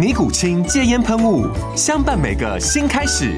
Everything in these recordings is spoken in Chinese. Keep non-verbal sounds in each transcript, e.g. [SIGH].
尼古清戒烟喷雾，相伴每个新开始。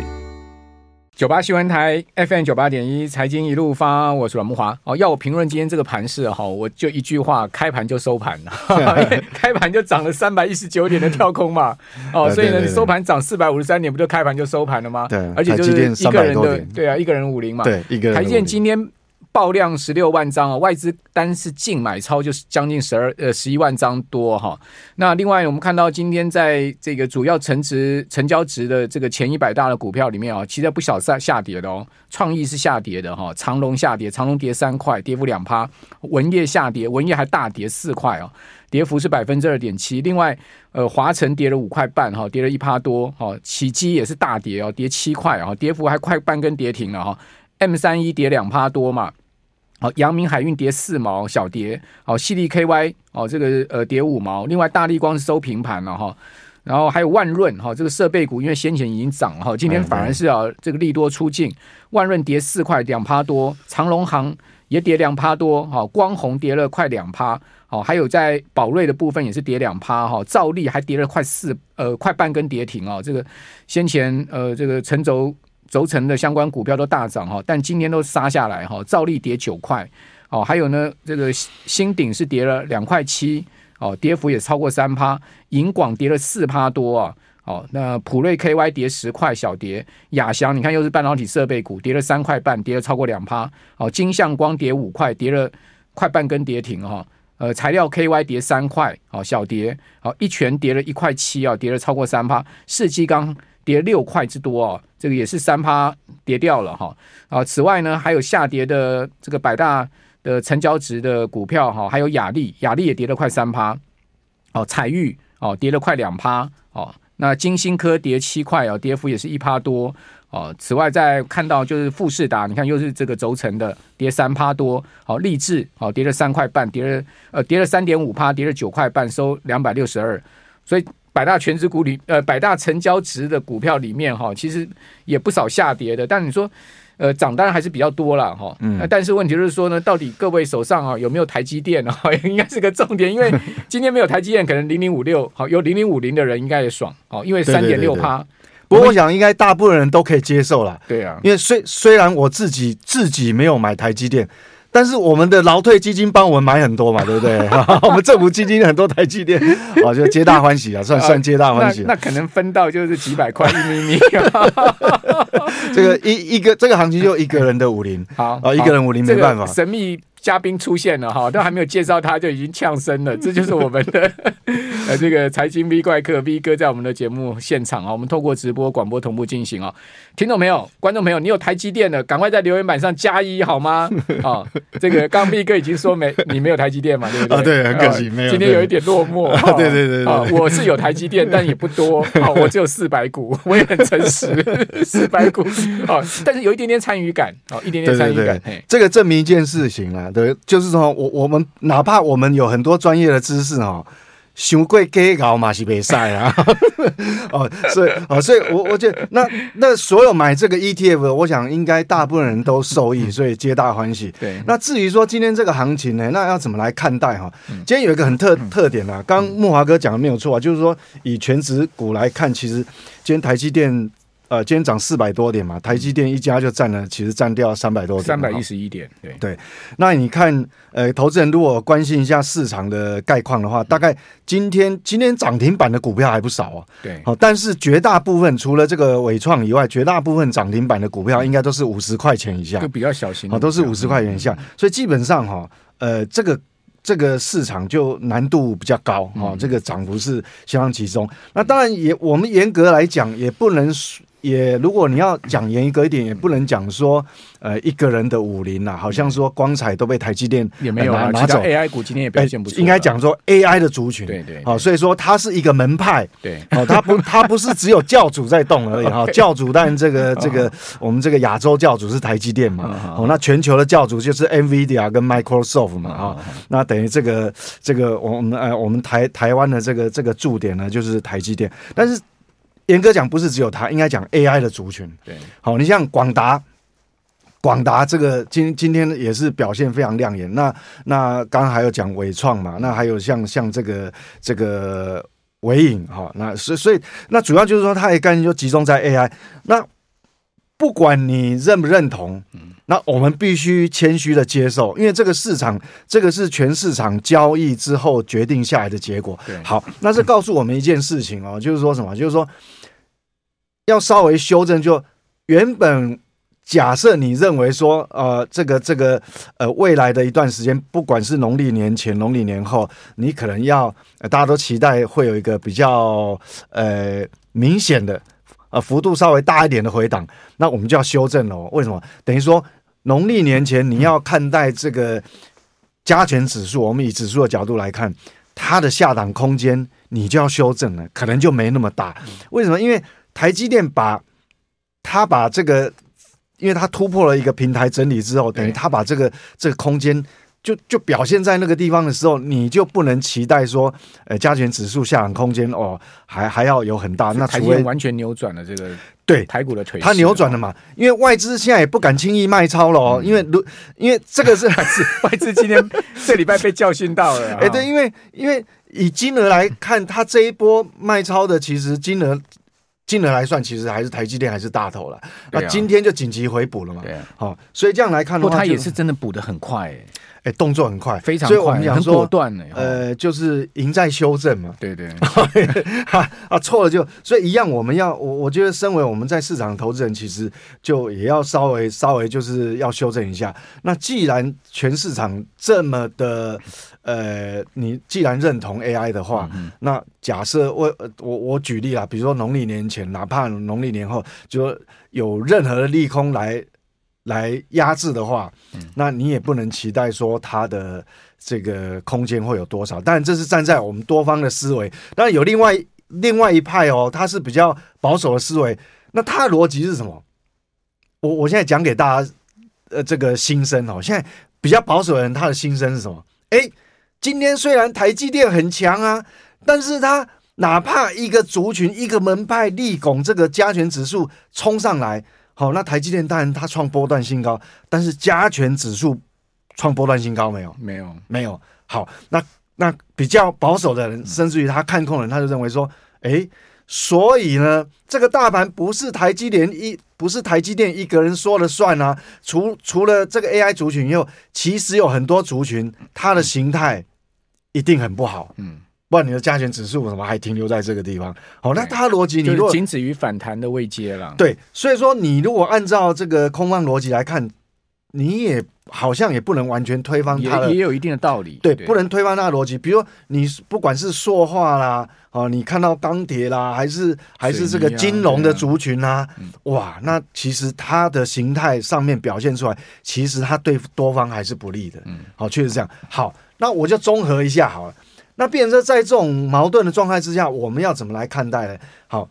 九八新闻台 FM 九八点一，财经一路发，我是阮木华。哦，要我评论今天这个盘势哈，我就一句话：开盘就收盘了，[LAUGHS] 开盘就涨了三百一十九点的跳空嘛。哦，所以呢，你收盘涨四百五十三点，不就开盘就收盘了吗？对，而且就是一个人的，对啊，一个人五零嘛。对，一个人。台积电今天。爆量十六万张啊，外资单是净买超就是将近十二呃十一万张多哈。那另外我们看到今天在这个主要成值成交值的这个前一百大的股票里面啊，其实不小下下跌的哦。创意是下跌的哈，长隆下跌，长隆跌三块，跌幅两趴。文业下跌，文业还大跌四块哦，跌幅是百分之二点七。另外呃华城跌了五块半哈，跌了一趴多哈。起基也是大跌哦，跌七块啊，跌幅还快半根跌停了哈。M 三一跌两趴多嘛。好，阳明海运跌四毛，小跌。好，矽力 KY 哦，这个呃跌五毛。另外，大力光是收平盘了哈。然后还有万润哈，这个设备股因为先前已经涨了哈，今天反而是啊这个利多出尽。万润跌四块，两趴多。长隆行也跌两趴多。哈，光弘跌了快两趴。好，还有在宝瑞的部分也是跌两趴哈。兆利还跌了快四呃快半根跌停啊。这个先前呃这个成轴。轴承的相关股票都大涨哈，但今天都杀下来哈。照例跌九块，哦，还有呢，这个新鼎是跌了两块七，哦，跌幅也超过三趴。银广跌了四趴多啊，哦，那普瑞 KY 跌十块，小跌。亚翔你看又是半导体设备股，跌了三块半，跌了超过两趴。哦，金相光跌五块，跌了快半根跌停哈。呃，材料 KY 跌三块，哦，小跌。哦，一拳跌了一块七啊，跌了超过三趴。世纪钢跌六块之多哦。这个也是三趴跌掉了哈啊！此外呢，还有下跌的这个百大的成交值的股票哈，还有雅丽，雅丽也跌了快三趴哦。彩玉哦，跌了快两趴哦。那金星科跌七块哦，跌幅也是一趴多哦。此外，再看到就是富士达，你看又是这个轴承的跌三趴多哦。力智哦，跌了三块半，跌了呃跌了三点五趴，跌了九块半，收两百六十二，所以。百大全值股里，呃，百大成交值的股票里面，哈，其实也不少下跌的。但你说，呃，涨当然还是比较多了，哈。嗯。但是问题就是说呢，到底各位手上啊有没有台积电啊？[LAUGHS] 应该是个重点，因为 [LAUGHS] 今天没有台积电，可能零零五六，好，有零零五零的人应该也爽，哦，因为三点六趴。不过我想，应该大部分人都可以接受了。对啊。因为虽虽然我自己自己没有买台积电。但是我们的劳退基金帮我们买很多嘛，[LAUGHS] 对不对？[LAUGHS] 我们政府基金很多台积电，啊，[LAUGHS] 就皆大欢喜啊，算算皆大欢喜。那可能分到就是几百块一咪咪。这个一一个这个行情就一个人的五零，好啊，一个人五零没办法。神秘。嘉宾出现了哈，都还没有介绍他，就已经呛声了。[LAUGHS] 这就是我们的 [LAUGHS] 呃这个财经 V 怪客 V 哥在我们的节目现场啊，我们透过直播广播同步进行啊。听众朋友、观众朋友，你有台积电的，赶快在留言板上加一好吗？啊，[LAUGHS] 这个刚 V 哥已经说没，你没有台积电嘛，对不对？啊，对，很可惜没有。今天有一点落寞。对对对啊，我是有台积电，但也不多啊。我只有四百股，我也很诚实，四百股。啊，但是有一点点参与感，哦，一点点参与感。这个证明一件事情啊，对，就是说。我我们哪怕我们有很多专业的知识哈，修贵给搞马西比赛啊，[LAUGHS] 哦，所以哦，所以我我觉得那那所有买这个 ETF，我想应该大部分人都受益，所以皆大欢喜。对，那至于说今天这个行情呢，那要怎么来看待哈？今天有一个很特特点啊，刚木华哥讲的没有错啊，就是说以全职股来看，其实今天台积电。呃，今天涨四百多点嘛，台积电一家就占了，其实占掉三百多点，三百一十一点。对对，那你看，呃，投资人如果关心一下市场的概况的话，大概今天今天涨停板的股票还不少啊。对，好，但是绝大部分除了这个伟创以外，绝大部分涨停板的股票应该都是五十块钱以下，就比较小型，好，都是五十块钱以下，所以基本上哈，呃，这个。这个市场就难度比较高哈、哦，这个涨幅是相当集中。那当然也，我们严格来讲也不能。也，如果你要讲严格一点，也不能讲说，呃，一个人的武林呐，好像说光彩都被台积电也没有拿拿走。AI 股今天也表现不错。应该讲说 AI 的族群，对对。好，所以说它是一个门派，对。哦，它不，它不是只有教主在动而已 [LAUGHS] 哈。教主，但这个 [LAUGHS] 这个我们这个亚洲教主是台积电嘛，哦，那全球的教主就是 NVIDIA 跟 Microsoft 嘛，哈。那等于这个这个我们呃我们台台湾的这个这个驻点呢，就是台积电，但是。严格讲，不是只有它，应该讲 AI 的族群。对，好，你像广达，广达这个今今天也是表现非常亮眼。那那刚刚还有讲伟创嘛，那还有像像这个这个伟影哈，那所以所以那主要就是说，它的概念就集中在 AI。那不管你认不认同，那我们必须谦虚的接受，因为这个市场，这个是全市场交易之后决定下来的结果。对，好，那是告诉我们一件事情哦，就是说什么？就是说要稍微修正，就原本假设你认为说，呃，这个这个呃，未来的一段时间，不管是农历年前、农历年后，你可能要，呃，大家都期待会有一个比较呃明显的。呃，幅度稍微大一点的回档，那我们就要修正了。为什么？等于说农历年前你要看待这个加权指数，我们以指数的角度来看，它的下档空间你就要修正了，可能就没那么大。为什么？因为台积电把它把这个，因为它突破了一个平台整理之后，等于它把这个这个空间。就就表现在那个地方的时候，你就不能期待说，呃，加权指数下涨空间哦，还还要有很大。那除非完全扭转了这个对台股的颓势，它扭转了嘛？因为外资现在也不敢轻易卖超了哦，嗯、因为如因为这个是 [LAUGHS] 还是外资今天 [LAUGHS] 这礼拜被教训到了。哎，对，因为因为以金额来看，它这一波卖超的其实金额金额来算，其实还是台积电还是大头了。那今天就紧急回补了嘛？对，好，所以这样来看的话，它也是真的补的很快哎。哎，动作很快，非常快，所以我们讲说，果断呢。呃，就是赢在修正嘛。对对，[LAUGHS] 哈啊，错了就所以一样，我们要我我觉得，身为我们在市场投资人，其实就也要稍微稍微就是要修正一下。那既然全市场这么的，呃，你既然认同 AI 的话，嗯、那假设我我我举例啊，比如说农历年前，哪怕农历年后，就有任何的利空来。来压制的话，那你也不能期待说它的这个空间会有多少。但这是站在我们多方的思维。当然有另外另外一派哦，他是比较保守的思维。那他的逻辑是什么？我我现在讲给大家，呃，这个心声哦。现在比较保守的人，他的心声是什么？哎，今天虽然台积电很强啊，但是他哪怕一个族群、一个门派力拱这个加权指数冲上来。好，那台积电当然它创波段新高，但是加权指数创波段新高没有？没有，没有。好，那那比较保守的人，甚至于他看空的人，他就认为说，诶，所以呢，这个大盘不是台积电一，不是台积电一个人说了算啊。除除了这个 AI 族群以后，其实有很多族群，它的形态一定很不好。嗯。不然你的加权指数什么还停留在这个地方？好，那它逻辑你如果仅止于反弹的位阶了。对，所以说你如果按照这个空方逻辑来看，你也好像也不能完全推翻它的，也也有一定的道理。对，不能推翻它的逻辑。比如你不管是塑化啦，哦，你看到钢铁啦，还是还是这个金融的族群啊，哇，那其实它的形态上面表现出来，其实它对多方还是不利的。嗯，好，确实这样。好，那我就综合一下好了。那变成说，在这种矛盾的状态之下，我们要怎么来看待呢？好，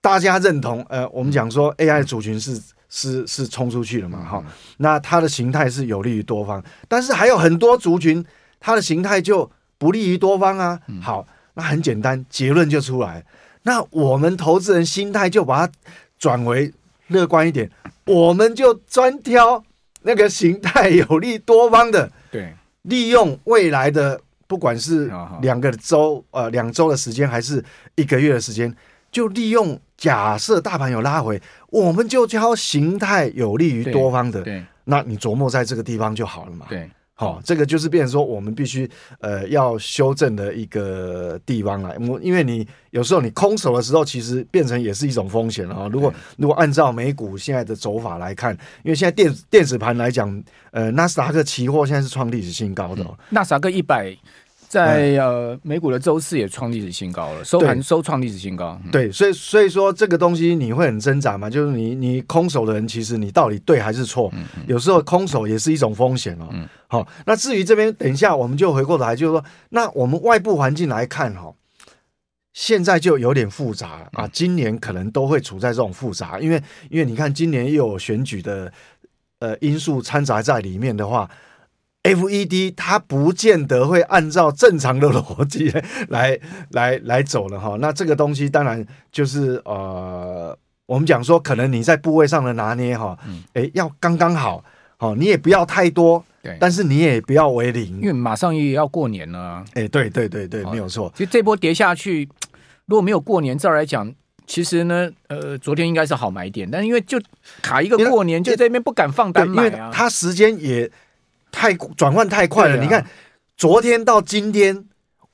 大家认同，呃，我们讲说 AI 的族群是是是冲出去了嘛？哈，那它的形态是有利于多方，但是还有很多族群，它的形态就不利于多方啊。好，那很简单，结论就出来。那我们投资人心态就把它转为乐观一点，我们就专挑那个形态有利多方的，对，利用未来的。不管是两个周，呃，两周的时间，还是一个月的时间，就利用假设大盘有拉回，我们就挑形态有利于多方的，对，那你琢磨在这个地方就好了嘛。对。好、哦，这个就是变成说，我们必须呃要修正的一个地方了。我。因为你有时候你空手的时候，其实变成也是一种风险啊。如果如果按照美股现在的走法来看，因为现在电电子盘来讲，呃，纳斯达克期货现在是创历史新高的、哦，纳斯达克一百。在呃，美股的周四也创历史新高了，收盘收创历史新高。对，对，所以所以说这个东西你会很挣扎嘛？就是你你空手的人，其实你到底对还是错？嗯嗯、有时候空手也是一种风险哦。好、那至于这边，等一下我们就回过头来，就是说，那我们外部环境来看哈、哦，现在就有点复杂了啊。今年可能都会处在这种复杂，因为因为你看今年又有选举的呃因素掺杂在里面的话。FED 它不见得会按照正常的逻辑 [LAUGHS] 来来来走了哈，那这个东西当然就是呃，我们讲说可能你在部位上的拿捏哈，哎、欸、要刚刚好，哦你也不要太多，对，但是你也不要为零，因为马上也要过年了，哎、欸、对对对对，没有错。其实这波跌下去，如果没有过年，照来讲，其实呢，呃，昨天应该是好买点，但是因为就卡一个过年，就在这边不敢放单买啊，它时间也。太转换太快了，啊、你看昨天到今天，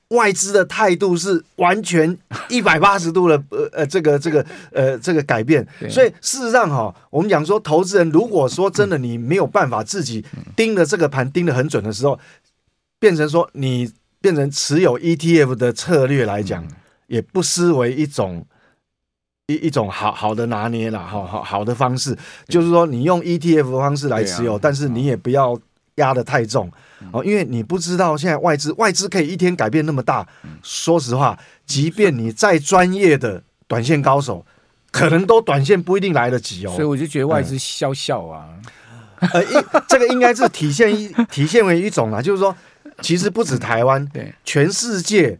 外资的态度是完全 [LAUGHS] 一百八十度的呃呃这个这个呃这个改变，所以事实上哈，我们讲说投资人如果说真的你没有办法自己盯着这个盘盯得很准的时候，变成说你变成持有 ETF 的策略来讲，也不失为一种一一种好好的拿捏了哈，好好的方式，就是说你用 ETF 的方式来持有，但是你也不要。压得太重哦，因为你不知道现在外资外资可以一天改变那么大。说实话，即便你再专业的短线高手，可能都短线不一定来得及哦。所以我就觉得外资笑笑啊，这个应该是体现一体现为一种啊，就是说，其实不止台湾，对，全世界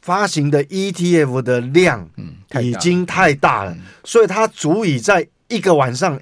发行的 ETF 的量已经太大了，所以它足以在一个晚上。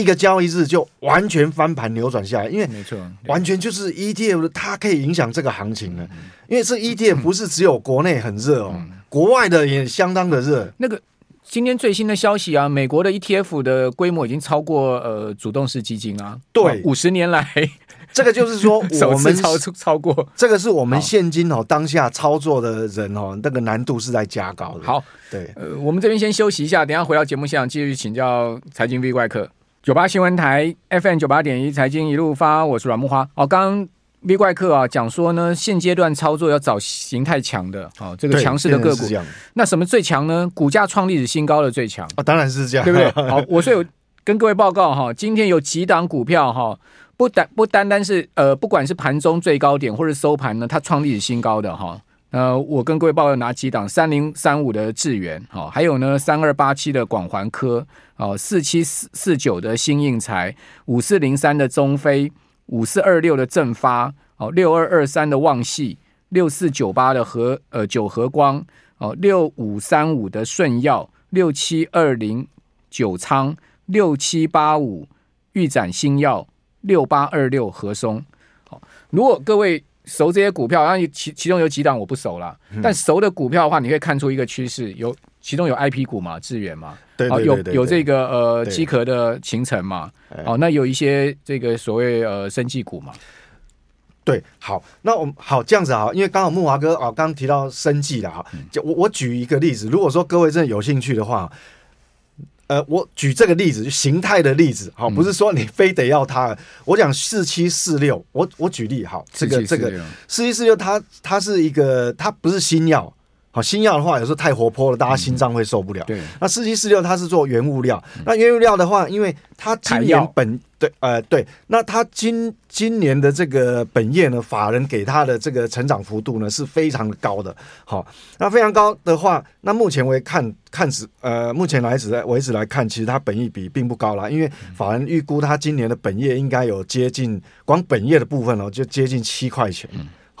一个交易日就完全翻盘扭转下来，因为没错，完全就是 ETF 它可以影响这个行情的，因为这 ETF 不是只有国内很热哦，国外的也相当的热。那个今天最新的消息啊，美国的 ETF 的规模已经超过呃主动式基金啊，对，五十年来 [LAUGHS] 这个就是说 [LAUGHS] 我们超超过，这个是我们现今哦当下操作的人哦，那个难度是在加高的。好，对，呃，我们这边先休息一下，等下回到节目现场继续请教财经 V 怪客。九八新闻台 FM 九八点一财经一路发，我是阮木花。哦，刚刚 V 怪客啊讲说呢，现阶段操作要找形态强的，哦，这个强势的个股。那什么最强呢？股价创历史新高的最强啊，当然是这样，对不对？好，[LAUGHS] 我所以跟各位报告哈，今天有几档股票哈，不单不单单是呃，不管是盘中最高点或者收盘呢，它创历史新高的哈。呃，我跟各位报告哪几档？三零三五的智原，好，还有呢，三二八七的广环科，哦，四七四四九的新应材，五四零三的中飞，五四二六的正发，哦，六二二三的旺系，六四九八的和呃九和光，哦，六五三五的顺耀，六七二零九仓，六七八五玉展新药，六八二六和松。好，如果各位。熟这些股票，然后其其中有几档我不熟了，嗯、但熟的股票的话，你可以看出一个趋势，有其中有 I P 股嘛，智远嘛，对，对，对，对，对，有有这个呃机壳的形成嘛，哦，那有一些这个所谓呃生技股嘛，对，好，那我们好这样子啊，因为刚好木华哥啊刚刚提到生计的哈，就我我举一个例子，如果说各位真的有兴趣的话。呃，我举这个例子，就形态的例子，好，不是说你非得要它。我讲四七四六，我我举例，好，这个这个四七四六，它它是一个，它不是新药，好，新药的话有时候太活泼了，大家心脏会受不了。对，那四七四六它是做原物料，那原物料的话，因为它今年本。对，呃，对，那它今今年的这个本业呢，法人给它的这个成长幅度呢是非常的高的，好，那非常高的话，那目前为看看止，呃，目前来止为止来看，其实它本益比并不高啦，因为法人预估它今年的本业应该有接近，光本业的部分哦，就接近七块钱，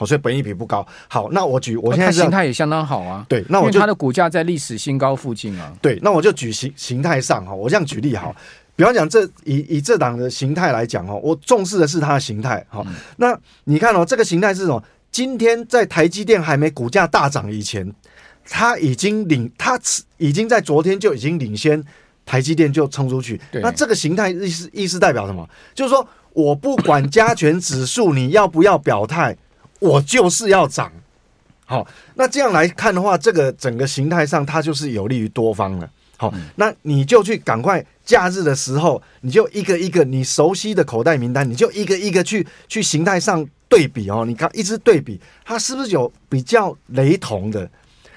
好，所以本益比不高。好，那我举，我现在形态也相当好啊，对，那我就它的股价在历史新高附近啊，对，那我就举形形态上哈，我这样举例哈。比方讲，这以以这档的形态来讲哦，我重视的是它的形态。好，那你看哦，这个形态是什么？今天在台积电还没股价大涨以前，它已经领，它已经在昨天就已经领先台积电就冲出去。那这个形态意思意思代表什么？就是说我不管加权指数你要不要表态，我就是要涨。好，那这样来看的话，这个整个形态上它就是有利于多方了。好，那你就去赶快假日的时候，你就一个一个你熟悉的口袋名单，你就一个一个去去形态上对比哦。你看一直对比，它是不是有比较雷同的？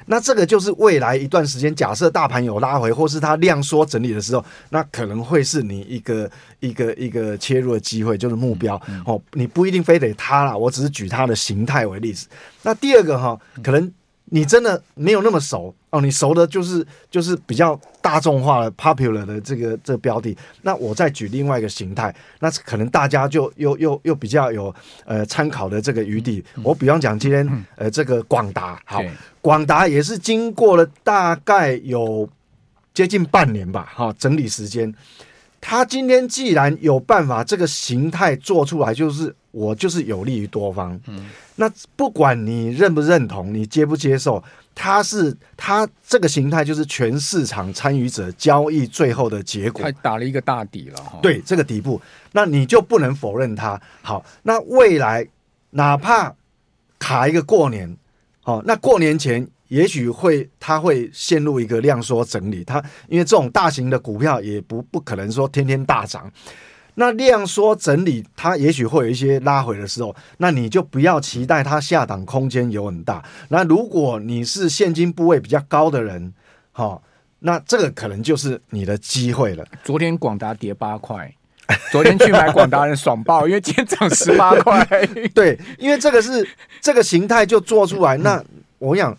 那这个就是未来一段时间，假设大盘有拉回，或是它量缩整理的时候，那可能会是你一个一个一个切入的机会，就是目标哦。你不一定非得它啦，我只是举它的形态为例子。那第二个哈，可能。你真的没有那么熟哦，你熟的就是就是比较大众化的 popular 的这个这个标的。那我再举另外一个形态，那可能大家就又又又比较有呃参考的这个余地。我比方讲今天呃这个广达，好，广达也是经过了大概有接近半年吧，哈，整理时间。他今天既然有办法这个形态做出来，就是我就是有利于多方。嗯，那不管你认不认同，你接不接受，它是它这个形态就是全市场参与者交易最后的结果。他打了一个大底了哈。对，这个底部，那你就不能否认它。好，那未来哪怕卡一个过年，好，那过年前。也许会，它会陷入一个量缩整理。它因为这种大型的股票也不不可能说天天大涨。那量缩整理，它也许会有一些拉回的时候，那你就不要期待它下档空间有很大。那如果你是现金部位比较高的人，好，那这个可能就是你的机会了。昨天广达跌八块，昨天去买广达人爽爆，因为今天涨十八块。[LAUGHS] 对，因为这个是这个形态就做出来。那我想。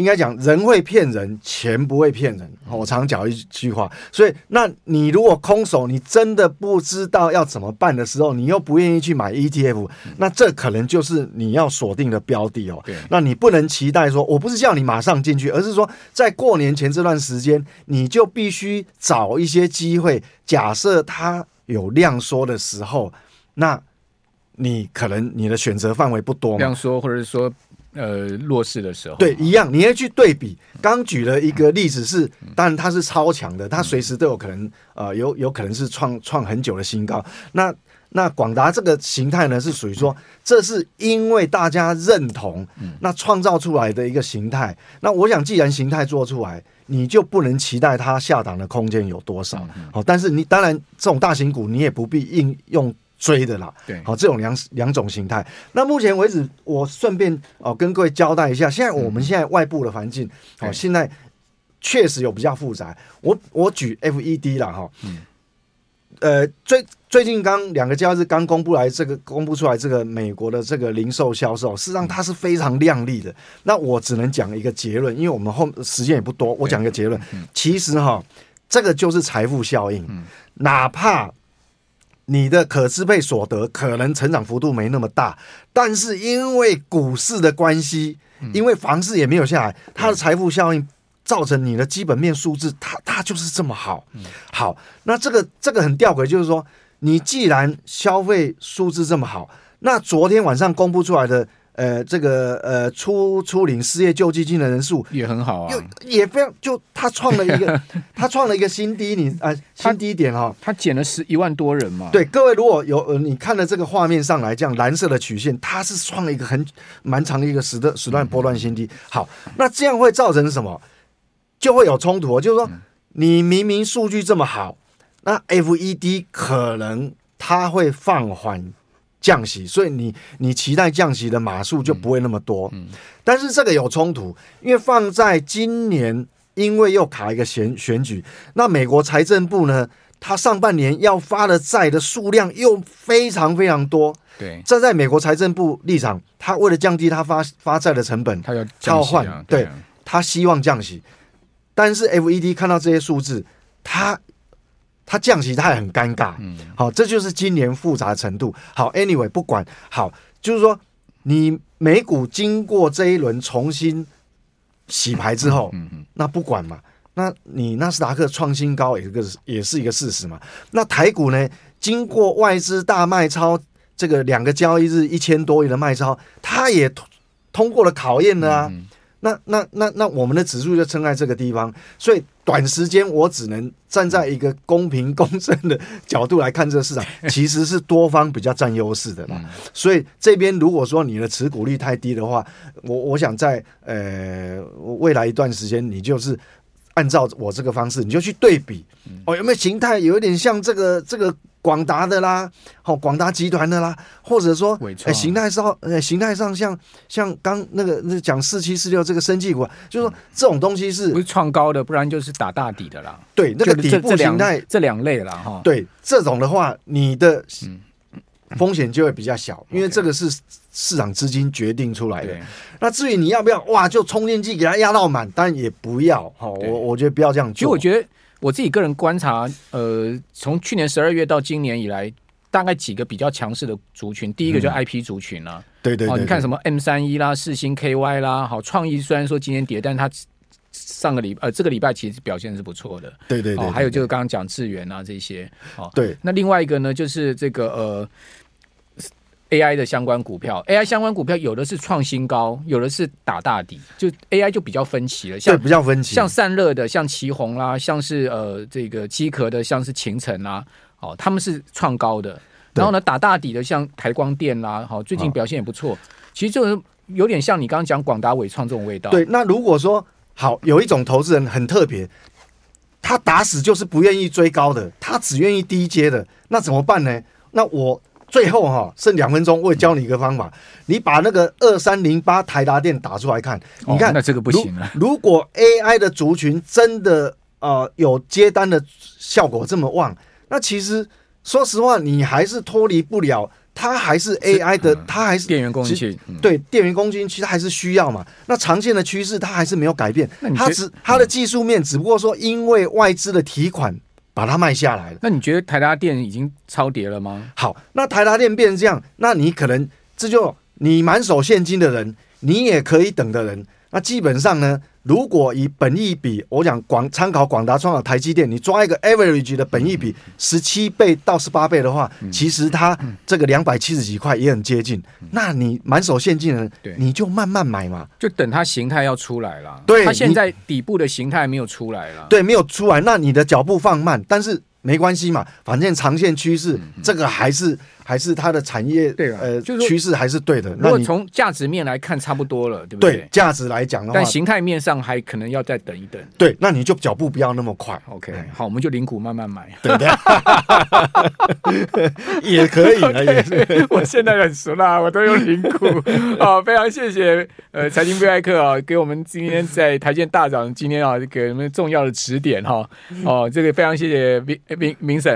应该讲，人会骗人，钱不会骗人。我常讲一句话，所以，那你如果空手，你真的不知道要怎么办的时候，你又不愿意去买 ETF，那这可能就是你要锁定的标的哦。那你不能期待说，我不是叫你马上进去，而是说，在过年前这段时间，你就必须找一些机会。假设它有量缩的时候，那你可能你的选择范围不多。量缩，或者是说。呃，弱势的时候，对，一样，你要去对比。刚举了一个例子是，当然它是超强的，它随时都有可能，呃，有有可能是创创很久的新高。那那广达这个形态呢，是属于说，这是因为大家认同，那创造出来的一个形态。那我想，既然形态做出来，你就不能期待它下档的空间有多少。好，但是你当然这种大型股，你也不必应用。追的啦，对，好，这种两两种形态。那目前为止，我顺便哦跟各位交代一下，现在我们现在外部的环境，哦，现在确实有比较复杂。我我举 FED 了哈，嗯，呃，最最近刚两个交易日刚公布来这个公布出来这个美国的这个零售销售，事实上它是非常亮丽的。那我只能讲一个结论，因为我们后时间也不多，我讲一个结论，其实哈，这个就是财富效应，哪怕。你的可支配所得可能成长幅度没那么大，但是因为股市的关系，因为房市也没有下来，它的财富效应造成你的基本面数字，它它就是这么好。好，那这个这个很吊诡，就是说，你既然消费数字这么好，那昨天晚上公布出来的。呃，这个呃，初初领失业救济金的人数也很好啊，也非常就他创了一个 [LAUGHS] 他创了一个新低，你啊、呃、新低点哈、哦，他减了十一万多人嘛。对，各位如果有呃你看了这个画面上来，这样蓝色的曲线，它是创了一个很蛮长的一个时的时段波段新低。好，那这样会造成什么？就会有冲突，就是说你明明数据这么好，那 FED 可能它会放缓。降息，所以你你期待降息的码数就不会那么多。嗯，但是这个有冲突，因为放在今年，因为又卡一个选选举，那美国财政部呢，它上半年要发的债的数量又非常非常多。对，站在美国财政部立场，他为了降低他发发债的成本，他要交换，对，他希望降息，但是 FED 看到这些数字，他。它降息，它也很尴尬。嗯，好，这就是今年复杂的程度。好，anyway，不管好，就是说你美股经过这一轮重新洗牌之后，嗯嗯，那不管嘛，那你纳斯达克创新高也是个也是一个事实嘛。那台股呢，经过外资大卖超，这个两个交易日一千多亿的卖超，它也通过了考验了啊。那那那那我们的指数就撑在这个地方，所以短时间我只能站在一个公平公正的角度来看这个市场，其实是多方比较占优势的啦。所以这边如果说你的持股率太低的话，我我想在呃未来一段时间，你就是按照我这个方式，你就去对比哦，有没有形态有一点像这个这个。广达的啦，好，广达集团的啦，或者说，哎，形态上，呃，形态上像像刚那个那讲四七四六这个生技股，就是说这种东西是不是创高的，不然就是打大底的啦。对，那个底部形态这两类了哈。对，这种的话，你的风险就会比较小，因为这个是市场资金决定出来的。那至于你要不要哇，就充电器给它压到满，当然也不要。好，我我觉得不要这样做。其实我觉得。我自己个人观察，呃，从去年十二月到今年以来，大概几个比较强势的族群，第一个就 IP 族群啊，对对，你看什么 M 三一啦、四星 KY 啦，好，创意虽然说今天跌，但它上个礼呃这个礼拜其实表现是不错的，对对对，还有就是刚刚讲智源啊这些，哦，对，那另外一个呢，就是这个呃。AI 的相关股票，AI 相关股票有的是创新高，有的是打大底，就 AI 就比较分歧了。像比较分歧，像散热的，像奇鋐啦，像是呃这个机壳的，像是勤诚啦，哦，他们是创高的。然后呢，打大底的像台光电啦，好，最近表现也不错。其实就是有点像你刚刚讲广达、伟创这种味道。对，那如果说好有一种投资人很特别，他打死就是不愿意追高的，他只愿意低阶的，那怎么办呢？那我。最后哈，剩两分钟，我也教你一个方法。你把那个二三零八台达电打出来看，你看，那这个不行了。如果 AI 的族群真的呃有接单的效果这么旺，那其实说实话，你还是脱离不了，它还是 AI 的，它还是电源供应器。对，电源供应器其实还是需要嘛。那长线的趋势它还是没有改变，它只它的技术面只不过说因为外资的提款。把它卖下来了。那你觉得台达电已经超跌了吗？好，那台达电变成这样，那你可能这就你满手现金的人，你也可以等的人，那基本上呢？如果以本益比，我讲广参考广达、创考、台积电，你抓一个 average 的本益比十七倍到十八倍的话，嗯、其实它这个两百七十几块也很接近。嗯、那你满手现金的人，你就慢慢买嘛，就等它形态要出来了。对，它现在底部的形态没有出来了。对，没有出来，那你的脚步放慢，但是没关系嘛，反正长线趋势、嗯、这个还是。还是它的产业对呃，就是趋势还是对的。如果从价值面来看，差不多了，对不对？对，价值来讲的话，但形态面上还可能要再等一等。对，那你就脚步不要那么快。OK，好，我们就零股慢慢买，对不对？[LAUGHS] 也可以，也是。我现在很熟啦，我都用零股。[LAUGHS] 好，非常谢谢呃财经 V I 课啊，给我们今天在台积大涨，今天啊给我们重要的指点哈。哦，这个非常谢谢明明明神。